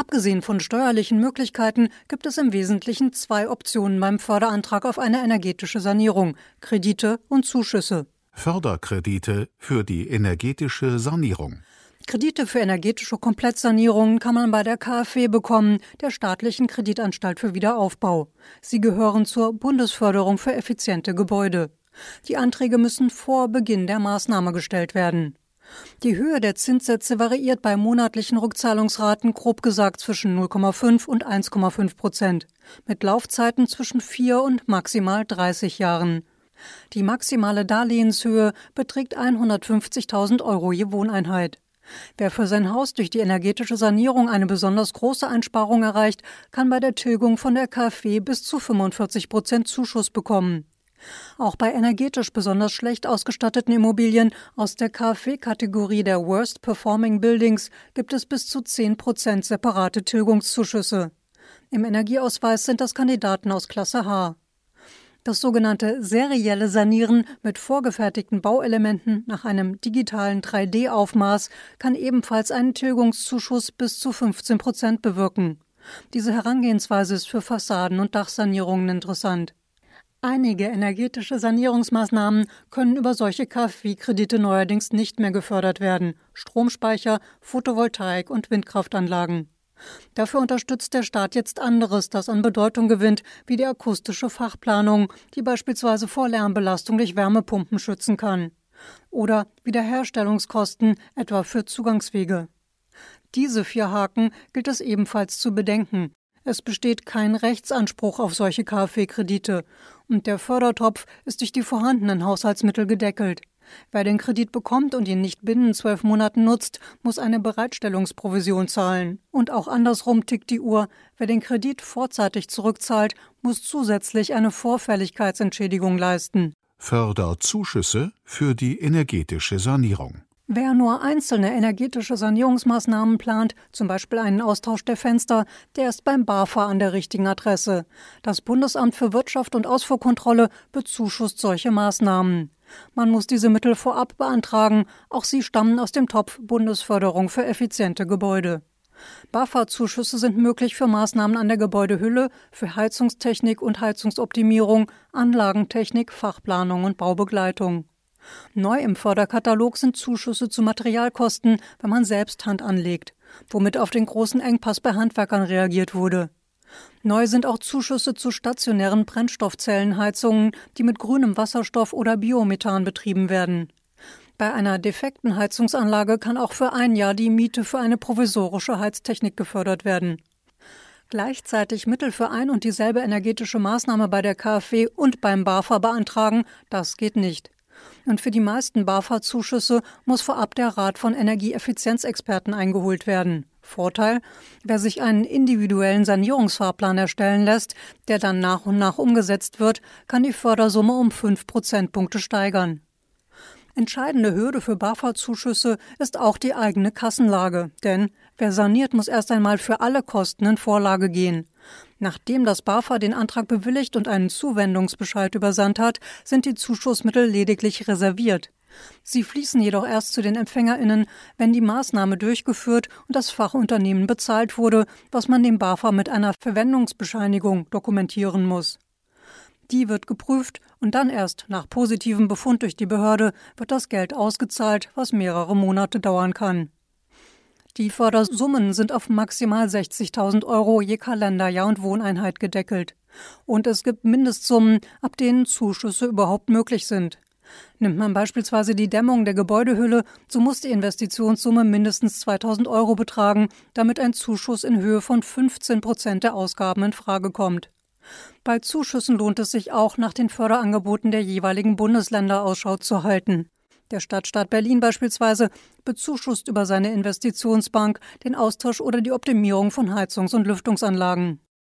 Abgesehen von steuerlichen Möglichkeiten gibt es im Wesentlichen zwei Optionen beim Förderantrag auf eine energetische Sanierung Kredite und Zuschüsse. Förderkredite für die energetische Sanierung. Kredite für energetische Komplettsanierungen kann man bei der KfW bekommen, der staatlichen Kreditanstalt für Wiederaufbau. Sie gehören zur Bundesförderung für effiziente Gebäude. Die Anträge müssen vor Beginn der Maßnahme gestellt werden. Die Höhe der Zinssätze variiert bei monatlichen Rückzahlungsraten grob gesagt zwischen 0,5 und 1,5 Prozent, mit Laufzeiten zwischen vier und maximal 30 Jahren. Die maximale Darlehenshöhe beträgt 150.000 Euro je Wohneinheit. Wer für sein Haus durch die energetische Sanierung eine besonders große Einsparung erreicht, kann bei der Tilgung von der KfW bis zu 45 Prozent Zuschuss bekommen. Auch bei energetisch besonders schlecht ausgestatteten Immobilien aus der KfW-Kategorie der Worst Performing Buildings gibt es bis zu 10 Prozent separate Tilgungszuschüsse. Im Energieausweis sind das Kandidaten aus Klasse H. Das sogenannte serielle Sanieren mit vorgefertigten Bauelementen nach einem digitalen 3D-Aufmaß kann ebenfalls einen Tilgungszuschuss bis zu 15 Prozent bewirken. Diese Herangehensweise ist für Fassaden- und Dachsanierungen interessant. Einige energetische Sanierungsmaßnahmen können über solche KfW-Kredite neuerdings nicht mehr gefördert werden. Stromspeicher, Photovoltaik und Windkraftanlagen. Dafür unterstützt der Staat jetzt anderes, das an Bedeutung gewinnt, wie die akustische Fachplanung, die beispielsweise vor Lärmbelastung durch Wärmepumpen schützen kann. Oder Wiederherstellungskosten, etwa für Zugangswege. Diese vier Haken gilt es ebenfalls zu bedenken. Es besteht kein Rechtsanspruch auf solche KfW-Kredite und der Fördertopf ist durch die vorhandenen Haushaltsmittel gedeckelt. Wer den Kredit bekommt und ihn nicht binnen zwölf Monaten nutzt, muss eine Bereitstellungsprovision zahlen. Und auch andersrum tickt die Uhr. Wer den Kredit vorzeitig zurückzahlt, muss zusätzlich eine Vorfälligkeitsentschädigung leisten. Förderzuschüsse für die energetische Sanierung. Wer nur einzelne energetische Sanierungsmaßnahmen plant, zum Beispiel einen Austausch der Fenster, der ist beim BAFA an der richtigen Adresse. Das Bundesamt für Wirtschaft und Ausfuhrkontrolle bezuschusst solche Maßnahmen. Man muss diese Mittel vorab beantragen, auch sie stammen aus dem Topf Bundesförderung für effiziente Gebäude. BAFA-Zuschüsse sind möglich für Maßnahmen an der Gebäudehülle, für Heizungstechnik und Heizungsoptimierung, Anlagentechnik, Fachplanung und Baubegleitung. Neu im Förderkatalog sind Zuschüsse zu Materialkosten, wenn man selbst Hand anlegt, womit auf den großen Engpass bei Handwerkern reagiert wurde. Neu sind auch Zuschüsse zu stationären Brennstoffzellenheizungen, die mit grünem Wasserstoff oder Biomethan betrieben werden. Bei einer defekten Heizungsanlage kann auch für ein Jahr die Miete für eine provisorische Heiztechnik gefördert werden. Gleichzeitig Mittel für ein und dieselbe energetische Maßnahme bei der KfW und beim BAFA beantragen, das geht nicht. Und für die meisten BAFA-Zuschüsse muss vorab der Rat von Energieeffizienzexperten eingeholt werden. Vorteil, wer sich einen individuellen Sanierungsfahrplan erstellen lässt, der dann nach und nach umgesetzt wird, kann die Fördersumme um fünf Prozentpunkte steigern. Entscheidende Hürde für BAFA-Zuschüsse ist auch die eigene Kassenlage, denn wer saniert, muss erst einmal für alle Kosten in Vorlage gehen. Nachdem das BAFA den Antrag bewilligt und einen Zuwendungsbescheid übersandt hat, sind die Zuschussmittel lediglich reserviert. Sie fließen jedoch erst zu den EmpfängerInnen, wenn die Maßnahme durchgeführt und das Fachunternehmen bezahlt wurde, was man dem BAFA mit einer Verwendungsbescheinigung dokumentieren muss. Die wird geprüft und dann erst nach positivem Befund durch die Behörde wird das Geld ausgezahlt, was mehrere Monate dauern kann. Die Fördersummen sind auf maximal 60.000 Euro je Kalenderjahr und Wohneinheit gedeckelt. Und es gibt Mindestsummen, ab denen Zuschüsse überhaupt möglich sind. Nimmt man beispielsweise die Dämmung der Gebäudehülle, so muss die Investitionssumme mindestens 2000 Euro betragen, damit ein Zuschuss in Höhe von 15 Prozent der Ausgaben in Frage kommt. Bei Zuschüssen lohnt es sich auch, nach den Förderangeboten der jeweiligen Bundesländer Ausschau zu halten. Der Stadtstaat Berlin beispielsweise bezuschusst über seine Investitionsbank den Austausch oder die Optimierung von Heizungs- und Lüftungsanlagen.